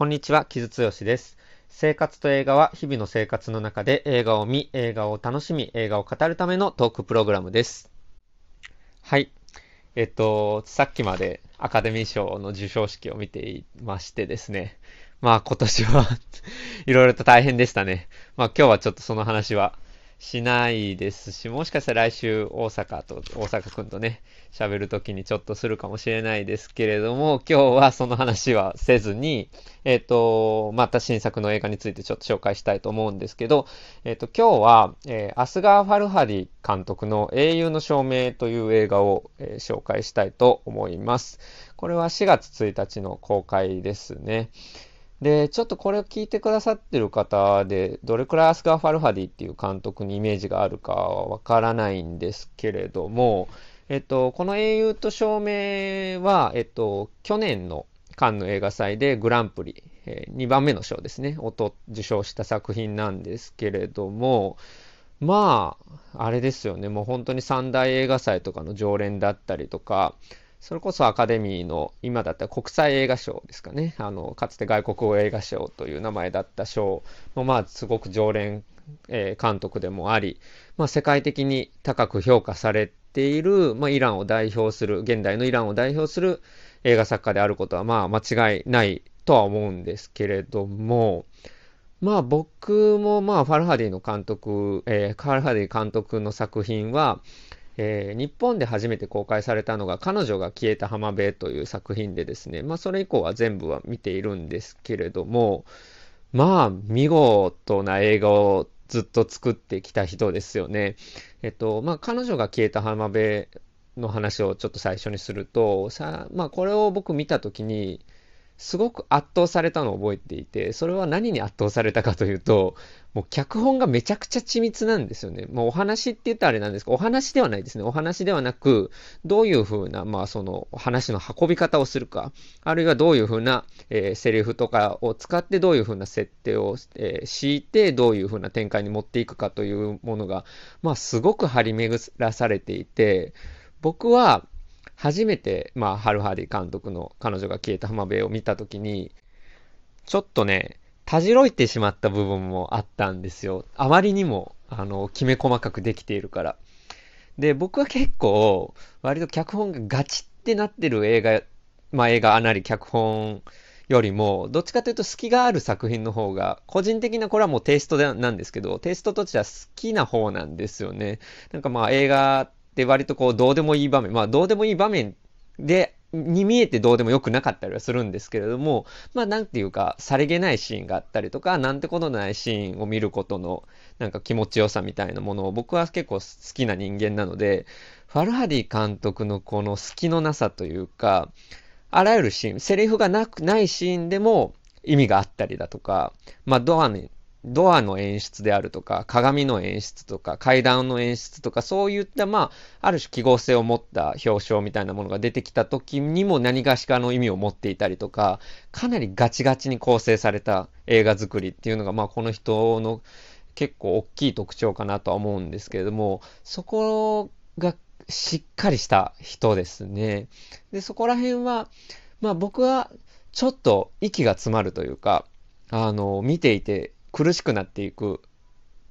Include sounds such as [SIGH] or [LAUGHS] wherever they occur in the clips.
こんにちは、木津剛です。生活と映画は日々の生活の中で映画を見、映画を楽しみ、映画を語るためのトークプログラムです。はい。えっと、さっきまでアカデミー賞の授賞式を見ていましてですね。まあ今年は [LAUGHS] いろいろと大変でしたね。まあ今日はちょっとその話はしないですし、もしかしたら来週大阪と、大阪くんとね、喋るときにちょっとするかもしれないですけれども、今日はその話はせずに、えっ、ー、と、また新作の映画についてちょっと紹介したいと思うんですけど、えっ、ー、と、今日は、えー、アスガー・ファルハディ監督の英雄の証明という映画を、え紹介したいと思います。これは4月1日の公開ですね。で、ちょっとこれを聞いてくださってる方で、どれくらいアスガー・ファルハディっていう監督にイメージがあるかはわからないんですけれども、えっと、この英雄と証明は、えっと、去年のカンヌ映画祭でグランプリ、えー、2番目の賞ですね、を受賞した作品なんですけれども、まあ、あれですよね、もう本当に三大映画祭とかの常連だったりとか、それこそアカデミーの、今だったら国際映画賞ですかね。あの、かつて外国語映画賞という名前だった賞の、まあ、すごく常連、えー、監督でもあり、まあ、世界的に高く評価されている、まあ、イランを代表する、現代のイランを代表する映画作家であることは、まあ、間違いないとは思うんですけれども、まあ僕もまあファルハディの監督、えー、ファルハディ監督の作品は、えー、日本で初めて公開されたのが彼女が消えた浜辺という作品でですね、まあそれ以降は全部は見ているんですけれども、まあ見事な映画をずっと作ってきた人ですよね。えっと、まあ彼女が消えた浜辺の話をちょっと最初にすると、さまあこれを僕見たときに、すごく圧倒されたのを覚えていて、それは何に圧倒されたかというと、もう脚本がめちゃくちゃ緻密なんですよね。もうお話って言ったらあれなんですけど、お話ではないですね。お話ではなく、どういう風な、まあその話の運び方をするか、あるいはどういう風な、えー、セリフとかを使ってどういう風な設定を、えー、敷いて、どういう風な展開に持っていくかというものが、まあすごく張り巡らされていて、僕は、初めて、まあ、ハルハディ監督の彼女が消えた浜辺を見たときに、ちょっとね、たじろいてしまった部分もあったんですよ。あまりにも、あの、きめ細かくできているから。で、僕は結構、割と脚本がガチってなってる映画、まあ映画あなり脚本よりも、どっちかというと隙がある作品の方が、個人的なこれはもうテイストなんですけど、テイストとしては好きな方なんですよね。なんかまあ映画で割とこう、どうでもいい場面、まあ、どうでもいい場面で、に見えてどうでもよくなかったりはするんですけれども、まあなんていうか、さりげないシーンがあったりとか、なんてことないシーンを見ることの、なんか気持ちよさみたいなものを僕は結構好きな人間なので、ファルハディ監督のこの隙のなさというか、あらゆるシーン、セリフがなくないシーンでも意味があったりだとか、まあドアにドアの演出であるとか、鏡の演出とか、階段の演出とか、そういった、まあ、ある種記号性を持った表彰みたいなものが出てきた時にも何がしかの意味を持っていたりとか、かなりガチガチに構成された映画作りっていうのが、まあ、この人の結構大きい特徴かなとは思うんですけれども、そこがしっかりした人ですね。で、そこら辺は、まあ僕はちょっと息が詰まるというか、あの、見ていて苦しくなっていく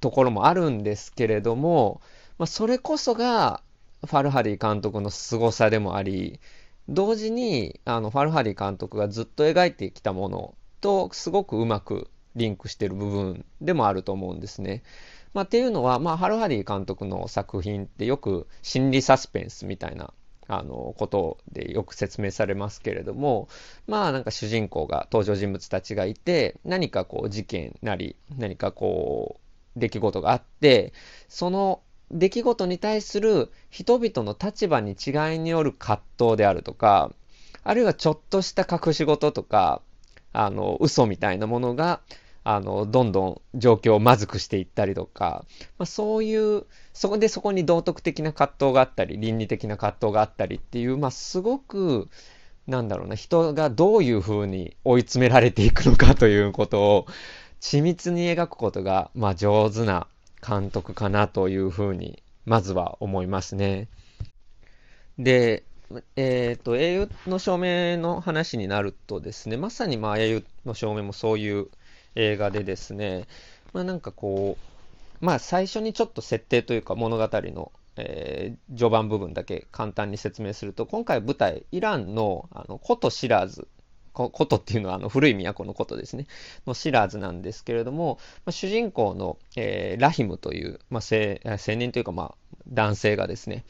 ところもあるんですけれども、まあ、それこそがファルハディ監督の凄さでもあり、同時にあのファルハディ監督がずっと描いてきたものとすごくうまくリンクしてる部分でもあると思うんですね。まあ、っていうのは、まあ、ハルハディ監督の作品ってよく心理サスペンスみたいなあの、ことでよく説明されますけれども、まあなんか主人公が、登場人物たちがいて、何かこう事件なり、何かこう、出来事があって、その出来事に対する人々の立場に違いによる葛藤であるとか、あるいはちょっとした隠し事とか、あの、嘘みたいなものが、あの、どんどん状況をまずくしていったりとか、まあ、そういう、そこでそこに道徳的な葛藤があったり、倫理的な葛藤があったりっていう、まあ、すごく、なんだろうな、人がどういうふうに追い詰められていくのかということを、緻密に描くことが、まあ、上手な監督かなというふうに、まずは思いますね。で、えっ、と、英雄の証明の話になるとですね、まさにまあ英雄の証明もそういう映画でですね、まあなんかこう、まあ最初にちょっと設定というか物語の、えー、序盤部分だけ簡単に説明すると、今回舞台、イランのあの古都シラーズ、古都っていうのはあの古い都のことですね、のシラーズなんですけれども、まあ、主人公の、えー、ラヒムという、まあ、青年というかまあ男性がですね、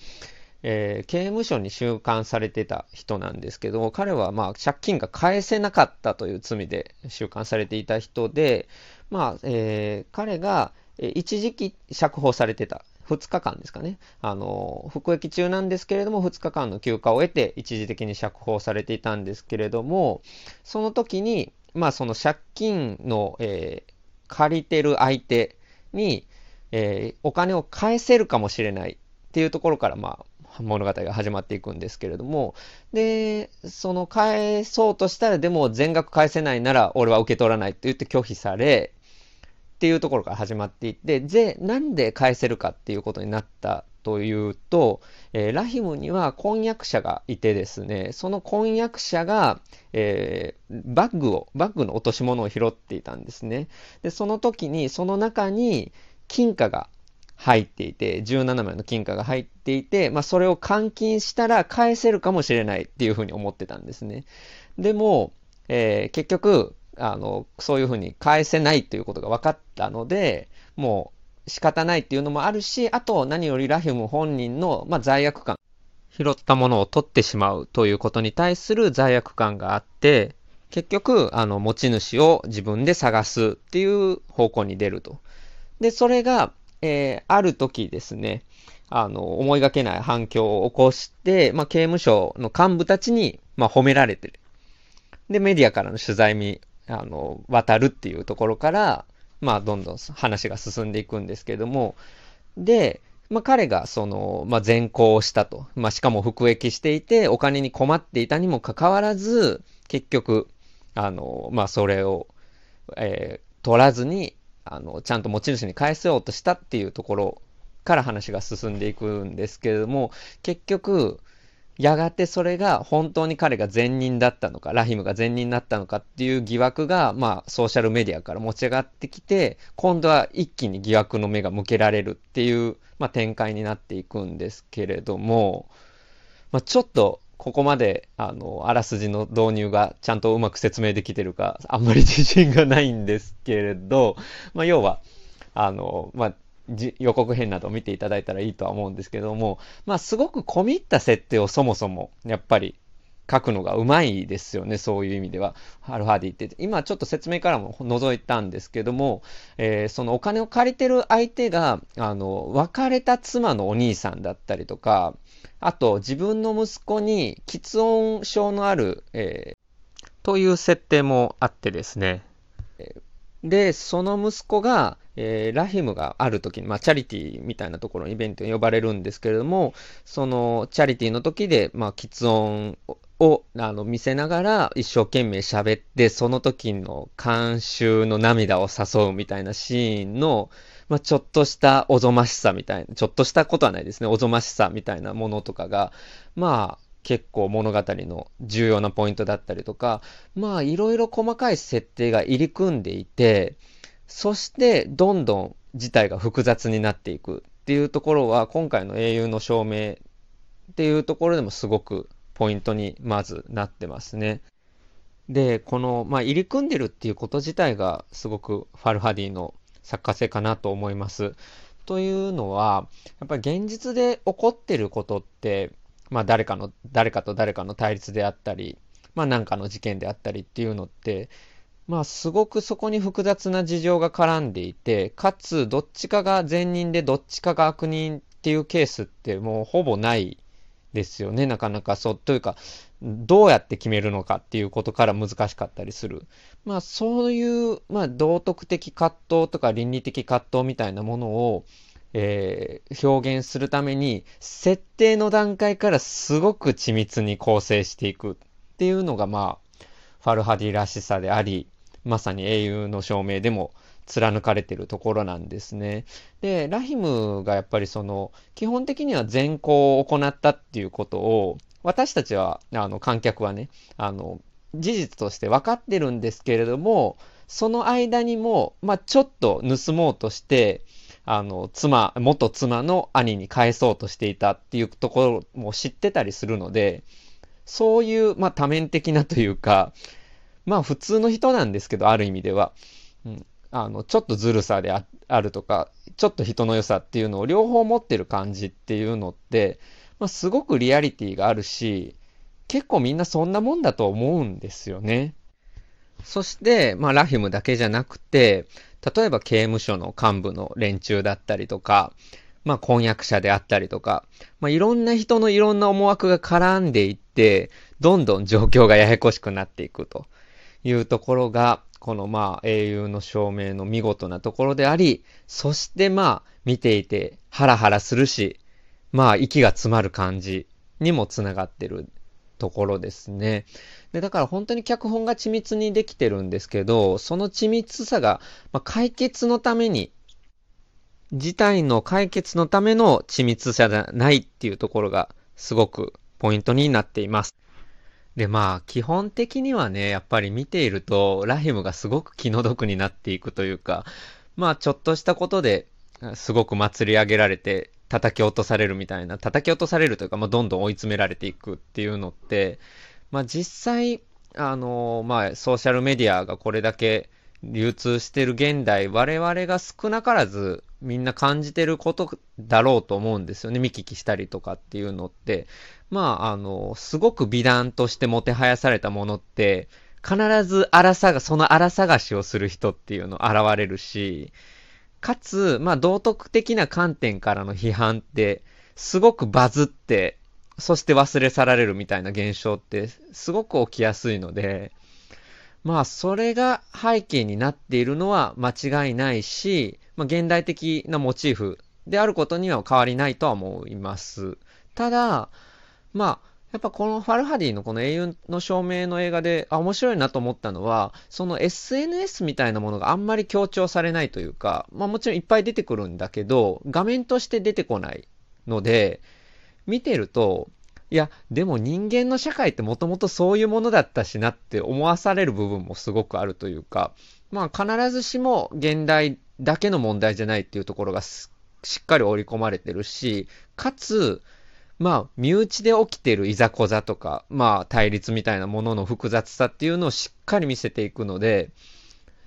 えー、刑務所に収監されてた人なんですけど、彼はまあ借金が返せなかったという罪で収監されていた人で、まあ、えー、彼が一時期釈放されてた。2日間ですかね。あの、服役中なんですけれども、2日間の休暇を得て一時的に釈放されていたんですけれども、その時に、まあその借金の、えー、借りてる相手に、え、お金を返せるかもしれないっていうところから、まあ、物語が始まっていくんですけれども、で、その返そうとしたら、でも全額返せないなら俺は受け取らないって言って拒否され、っていうところから始まっていって、で、なんで返せるかっていうことになったというと、えー、ラヒムには婚約者がいてですね、その婚約者が、えー、バッグを、バッグの落とし物を拾っていたんですね。で、その時に、その中に金貨が入っていて、17枚の金貨が入っていて、まあ、それを換金したら返せるかもしれないっていうふうに思ってたんですね。でも、えー、結局、あの、そういうふうに返せないということが分かったので、もう仕方ないっていうのもあるし、あと何よりラヒム本人の、まあ、罪悪感、拾ったものを取ってしまうということに対する罪悪感があって、結局、あの、持ち主を自分で探すっていう方向に出ると。で、それが、えー、ある時ですね、あの、思いがけない反響を起こして、まあ、刑務所の幹部たちに、まあ、褒められてる。で、メディアからの取材に、あの、渡るっていうところから、まあ、どんどん話が進んでいくんですけども、で、まあ、彼が、その、まあ、善行したと。まあ、しかも服役していて、お金に困っていたにもかかわらず、結局、あの、まあ、それを、えー、取らずに、あの、ちゃんと持ち主に返そうとしたっていうところから話が進んでいくんですけれども、結局、やがてそれが本当に彼が善人だったのか、ラヒムが善人だったのかっていう疑惑が、まあ、ソーシャルメディアから持ち上がってきて、今度は一気に疑惑の目が向けられるっていう、まあ、展開になっていくんですけれども、まあ、ちょっとここまで、あの、あらすじの導入がちゃんとうまく説明できてるか、あんまり [LAUGHS] 自信がないんですけれど、まあ、要は、あの、まあ、予告編などを見ていただいたらいいとは思うんですけども、まあ、すごく込み入った設定をそもそも、やっぱり、書くのがうまいですよね、そういう意味では。ハルハディって。今ちょっと説明からも覗いたんですけども、えー、そのお金を借りてる相手が、あの、別れた妻のお兄さんだったりとか、あと、自分の息子に喫音症のある、えー、という設定もあってですね。で、その息子が、えー、ラヒムがある時に、まあ、チャリティーみたいなところのイベントに呼ばれるんですけれども、そのチャリティーの時で、まあ、喫音をあの見せながら一生懸命喋って、その時の監修の涙を誘うみたいなシーンの、まあ、ちょっとしたおぞましさみたいな、ちょっとしたことはないですね、おぞましさみたいなものとかが、まあ、結構物語の重要なポイントだったりとか、まあ、いろいろ細かい設定が入り組んでいて、そしてどんどん事態が複雑になっていくっていうところは、今回の英雄の証明っていうところでもすごくポイントにまずなってますね。で、この、まあ、入り組んでるっていうこと自体がすごくファルハディの作家性かなと思います。というのは、やっぱり現実で起こってることって、まあ誰かの、誰かと誰かの対立であったり、まあなんかの事件であったりっていうのって、まあすごくそこに複雑な事情が絡んでいて、かつどっちかが善人でどっちかが悪人っていうケースってもうほぼないですよね、なかなかそう。というか、どうやって決めるのかっていうことから難しかったりする。まあそういう、まあ道徳的葛藤とか倫理的葛藤みたいなものを、えー、表現するために、設定の段階からすごく緻密に構成していくっていうのが、まあ、ファルハディらしさであり、まさに英雄の証明でも貫かれてるところなんですね。で、ラヒムがやっぱりその、基本的には善行を行ったっていうことを、私たちは、あの、観客はね、あの、事実として分かってるんですけれども、その間にも、まあ、ちょっと盗もうとして、あの、妻、元妻の兄に返そうとしていたっていうところも知ってたりするので、そういう、まあ、多面的なというか、まあ、普通の人なんですけど、ある意味では。うん、あの、ちょっとずるさであるとか、ちょっと人の良さっていうのを両方持ってる感じっていうのって、まあ、すごくリアリティがあるし、結構みんなそんなもんだと思うんですよね。そして、まあ、ラヒムだけじゃなくて、例えば刑務所の幹部の連中だったりとか、まあ、婚約者であったりとか、まあ、いろんな人のいろんな思惑が絡んでいって、どんどん状況がややこしくなっていくというところが、このまあ英雄の証明の見事なところであり、そしてまあ見ていてハラハラするし、まあ息が詰まる感じにもつながってるところですね。で、だから本当に脚本が緻密にできてるんですけど、その緻密さが、まあ、解決のために、事態の解決のための緻密さじゃないっていうところがすごくポイントになっています。で、まあ、基本的にはね、やっぱり見ていると、ラヒムがすごく気の毒になっていくというか、まあ、ちょっとしたことで、すごく祭り上げられて、叩き落とされるみたいな、叩き落とされるというか、まあ、どんどん追い詰められていくっていうのって、まあ、実際、あの、まあ、ソーシャルメディアがこれだけ流通してる現代、我々が少なからずみんな感じてることだろうと思うんですよね。見聞きしたりとかっていうのって。まあ、あの、すごく美談としてもてはやされたものって、必ず荒さが、その荒探しをする人っていうの現れるし、かつ、まあ、道徳的な観点からの批判って、すごくバズって、そして忘れ去られるみたいな現象って、すごく起きやすいので、まあ、それが背景になっているのは間違いないし、まあ、現代的なモチーフであることには変わりないとは思います。ただ、まあ、やっぱこのファルハディのこの英雄の証明の映画で、あ、面白いなと思ったのは、その SNS みたいなものがあんまり強調されないというか、まあもちろんいっぱい出てくるんだけど、画面として出てこないので、見てると、いや、でも人間の社会ってもともとそういうものだったしなって思わされる部分もすごくあるというか、まあ必ずしも現代だけの問題じゃないっていうところがしっかり織り込まれてるし、かつ、まあ、身内で起きてるいざこざとか、まあ、対立みたいなものの複雑さっていうのをしっかり見せていくので、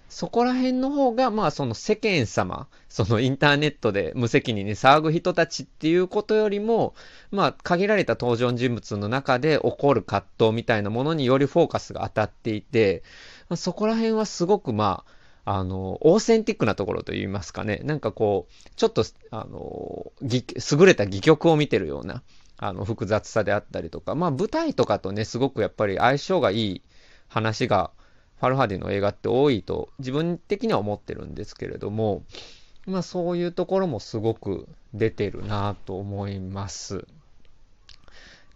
そこら辺の方が、まあ、その世間様、そのインターネットで無責任に騒ぐ人たちっていうことよりも、まあ、限られた登場人物の中で起こる葛藤みたいなものによりフォーカスが当たっていて、ま、そこら辺はすごく、まあ、あの、オーセンティックなところと言いますかね。なんかこう、ちょっと、あの、優れた戯曲を見てるような、あの、複雑さであったりとか、まあ舞台とかとね、すごくやっぱり相性がいい話が、ファルハディの映画って多いと自分的には思ってるんですけれども、まあそういうところもすごく出てるなと思います。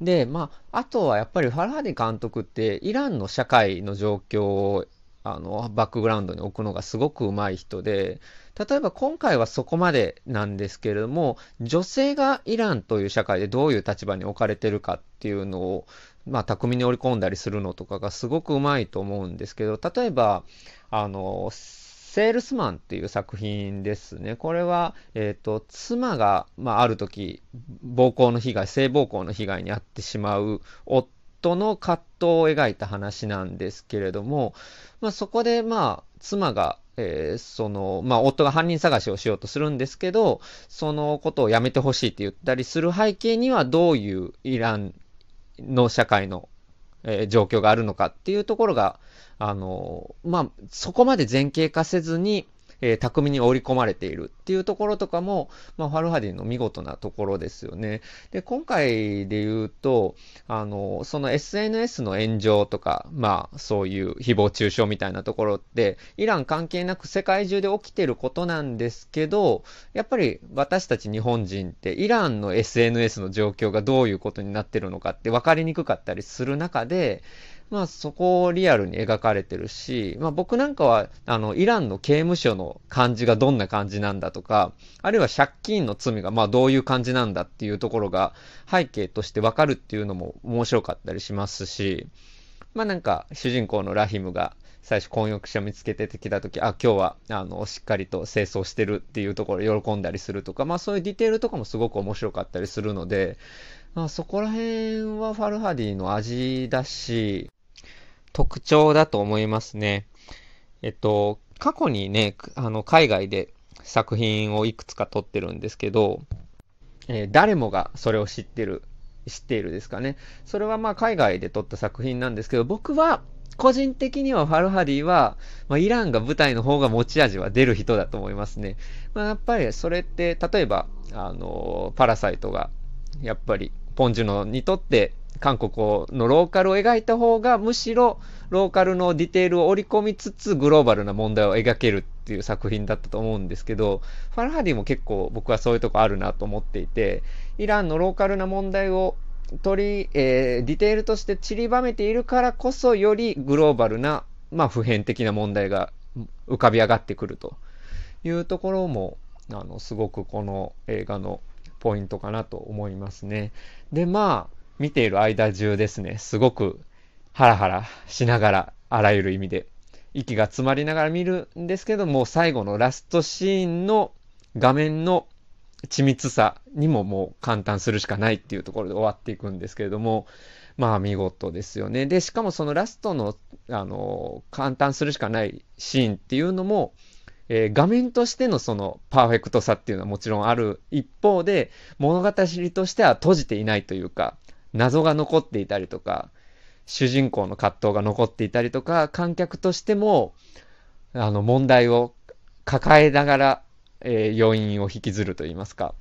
で、まあ、あとはやっぱりファルハディ監督ってイランの社会の状況をあのバックグラウンドに置くのがすごく上手い人で、例えば今回はそこまでなんですけれども、女性がイランという社会でどういう立場に置かれてるかっていうのを、まあ、巧みに織り込んだりするのとかがすごくうまいと思うんですけど、例えば、あの、セールスマンっていう作品ですね。これは、えっ、ー、と、妻が、まあ、ある時、暴行の被害、性暴行の被害に遭ってしまう夫の葛藤を描いた話なんですけれども、まあ、そこで、まあ、妻が、えー、その、まあ、夫が犯人探しをしようとするんですけど、そのことをやめてほしいって言ったりする背景には、どういうイランの社会の、えー、状況があるのかっていうところが、あの、まあ、そこまで前傾化せずに、えー、巧みに織り込まれているっていうところとかも、まあ、ファルハディの見事なところですよね。で、今回で言うと、あの、その SNS の炎上とか、まあ、そういう誹謗中傷みたいなところって、イラン関係なく世界中で起きてることなんですけど、やっぱり私たち日本人って、イランの SNS の状況がどういうことになってるのかって分かりにくかったりする中で、まあそこをリアルに描かれてるし、まあ僕なんかは、あの、イランの刑務所の感じがどんな感じなんだとか、あるいは借金の罪がまあどういう感じなんだっていうところが背景としてわかるっていうのも面白かったりしますし、まあなんか主人公のラヒムが最初婚約者見つけててきた時、あ、今日は、あの、しっかりと清掃してるっていうところ喜んだりするとか、まあそういうディテールとかもすごく面白かったりするので、まあそこら辺はファルハディの味だし、特徴だと思いますね。えっと、過去にね、あの、海外で作品をいくつか撮ってるんですけど、えー、誰もがそれを知ってる、知っているですかね。それはまあ海外で撮った作品なんですけど、僕は個人的にはファルハディは、まあ、イランが舞台の方が持ち味は出る人だと思いますね。まあ、やっぱりそれって、例えば、あの、パラサイトが、やっぱり、ポンジュノにとって韓国のローカルを描いた方がむしろローカルのディテールを織り込みつつグローバルな問題を描けるっていう作品だったと思うんですけど、ファルハディも結構僕はそういうとこあるなと思っていて、イランのローカルな問題を取り、えー、ディテールとして散りばめているからこそ、よりグローバルな、まあ、普遍的な問題が浮かび上がってくるというところも、あの、すごくこの映画のポイントかなと思いますね。で、まあ、見ている間中ですね、すごくハラハラしながら、あらゆる意味で、息が詰まりながら見るんですけども、最後のラストシーンの画面の緻密さにももう簡単するしかないっていうところで終わっていくんですけれども、まあ見事ですよね。で、しかもそのラストの、あの、簡単するしかないシーンっていうのも、えー、画面としてのそのパーフェクトさっていうのはもちろんある一方で、物語としては閉じていないというか、謎が残っていたりとか、主人公の葛藤が残っていたりとか、観客としても、あの、問題を抱えながらえー、余韻を引きずると言いますか、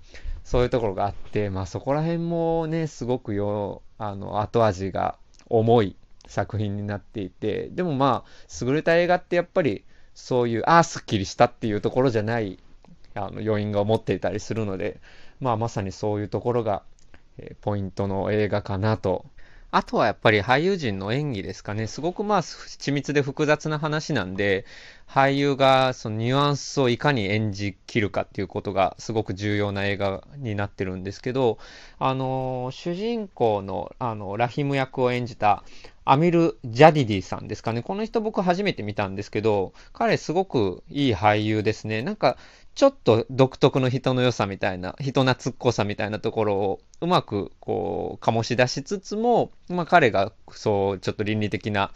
そういうところがあって、まあそこら辺もね、すごくよ、あの、後味が重い作品になっていて、でもまあ、優れた映画ってやっぱり、そういう、ああ、すっきりしたっていうところじゃない、あの、余韻が持っていたりするので、まあまさにそういうところが、えー、ポイントの映画かなとあとはやっぱり俳優陣の演技ですかね。すごくまあ緻密で複雑な話なんで、俳優がそのニュアンスをいかに演じきるかっていうことがすごく重要な映画になってるんですけど、あの、主人公のあのラヒム役を演じたアミル・ジャディディさんですかね。この人僕初めて見たんですけど、彼すごくいい俳優ですね。なんかちょっと独特の人の良さみたいな、人懐っこさみたいなところをうまくこう、醸し出しつつも、まあ彼がそう、ちょっと倫理的な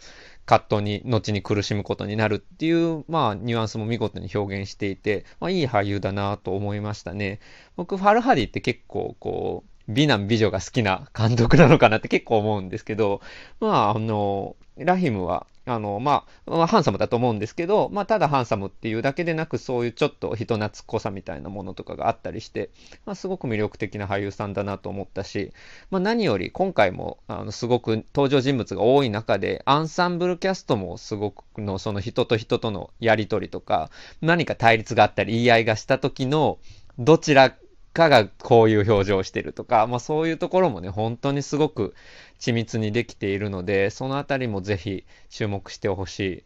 葛藤に、後に苦しむことになるっていう、まあニュアンスも見事に表現していて、まあいい俳優だなと思いましたね。僕、ファルハディって結構こう、美男美女が好きな監督なのかなって結構思うんですけど、まああの、ラヒムはあの、まあ、まあ、ハンサムだと思うんですけど、まあ、ただハンサムっていうだけでなく、そういうちょっと人懐っこさみたいなものとかがあったりして、まあ、すごく魅力的な俳優さんだなと思ったし、まあ、何より今回も、あの、すごく登場人物が多い中で、アンサンブルキャストもすごくの、その人と人とのやりとりとか、何か対立があったり、言い合いがした時の、どちらかがこういう表情をしてるとか、まあそういうところもね、本当にすごく緻密にできているので、そのあたりもぜひ注目してほしい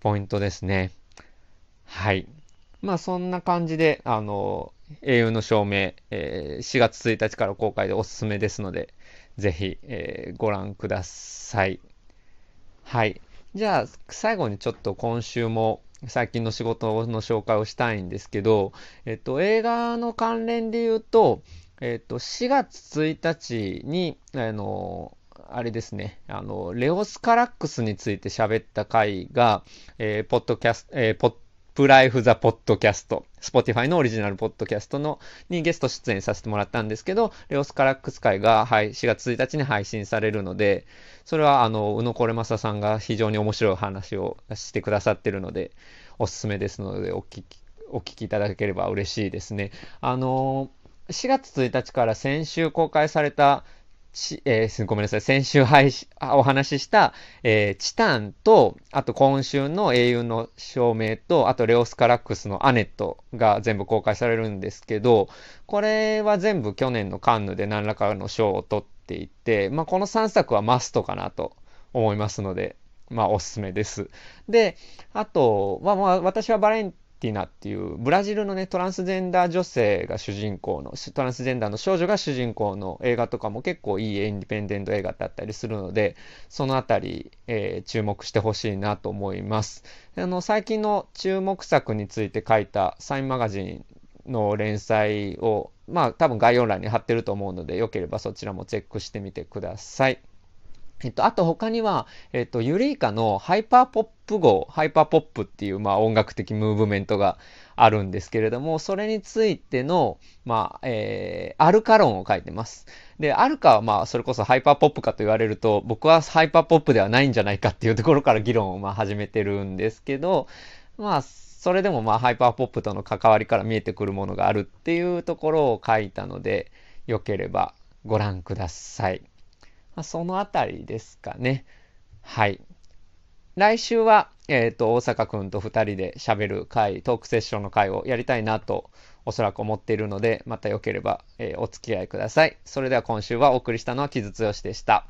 ポイントですね。はい。まあそんな感じで、あの、英雄の証明、えー、4月1日から公開でおすすめですので、ぜひ、えー、ご覧ください。はい。じゃあ、最後にちょっと今週も最近の仕事の紹介をしたいんですけど、えっと、映画の関連で言うと、えっと、4月1日に、あの、あれですね、あの、レオスカラックスについて喋った回が、えー、ポッドキャスト、えー、ポップライフ・ザ・ポッドキャスト、Spotify のオリジナルポッドキャストのにゲスト出演させてもらったんですけど、レオスカラックス会が、はい、4月1日に配信されるので、それは、あの、宇野これまささんが非常に面白い話をしてくださってるので、おすすめですので、お聞き、お聞きいただければ嬉しいですね。あの、4月1日から先週公開されたち、えー、ごめんなさい。先週配信、お話しした、えー、チタンと、あと今週の英雄の証明と、あとレオスカラックスのアネットが全部公開されるんですけど、これは全部去年のカンヌで何らかの賞を取っていて、まあ、この3作はマストかなと思いますので、まあ、おすすめです。で、あとは、まあ、私はバレンティナっていうブラジルのねトランスジェンダー女性が主人公のトランスジェンダーの少女が主人公の映画とかも結構いいインディペンデント映画だったりするのでそのあたり、えー、注目してほしいなと思いますあの最近の注目作について書いたサインマガジンの連載をまあ多分概要欄に貼ってると思うのでよければそちらもチェックしてみてください。えっと、あと他には、えっと、ユリイカのハイパーポップ号、ハイパーポップっていう、まあ、音楽的ムーブメントがあるんですけれども、それについての、まあ、えー、アルカ論を書いてます。で、アルカは、まあ、それこそハイパーポップかと言われると、僕はハイパーポップではないんじゃないかっていうところから議論を、まあ、始めてるんですけど、まあ、それでも、まあ、ハイパーポップとの関わりから見えてくるものがあるっていうところを書いたので、よければご覧ください。ま、そのあたりですかね。はい。来週は、えっ、ー、と、大阪くんと2人で喋る会、トークセッションの会をやりたいなと、おそらく思っているので、またよければ、えー、お付き合いください。それでは今週はお送りしたのは木津剛でした。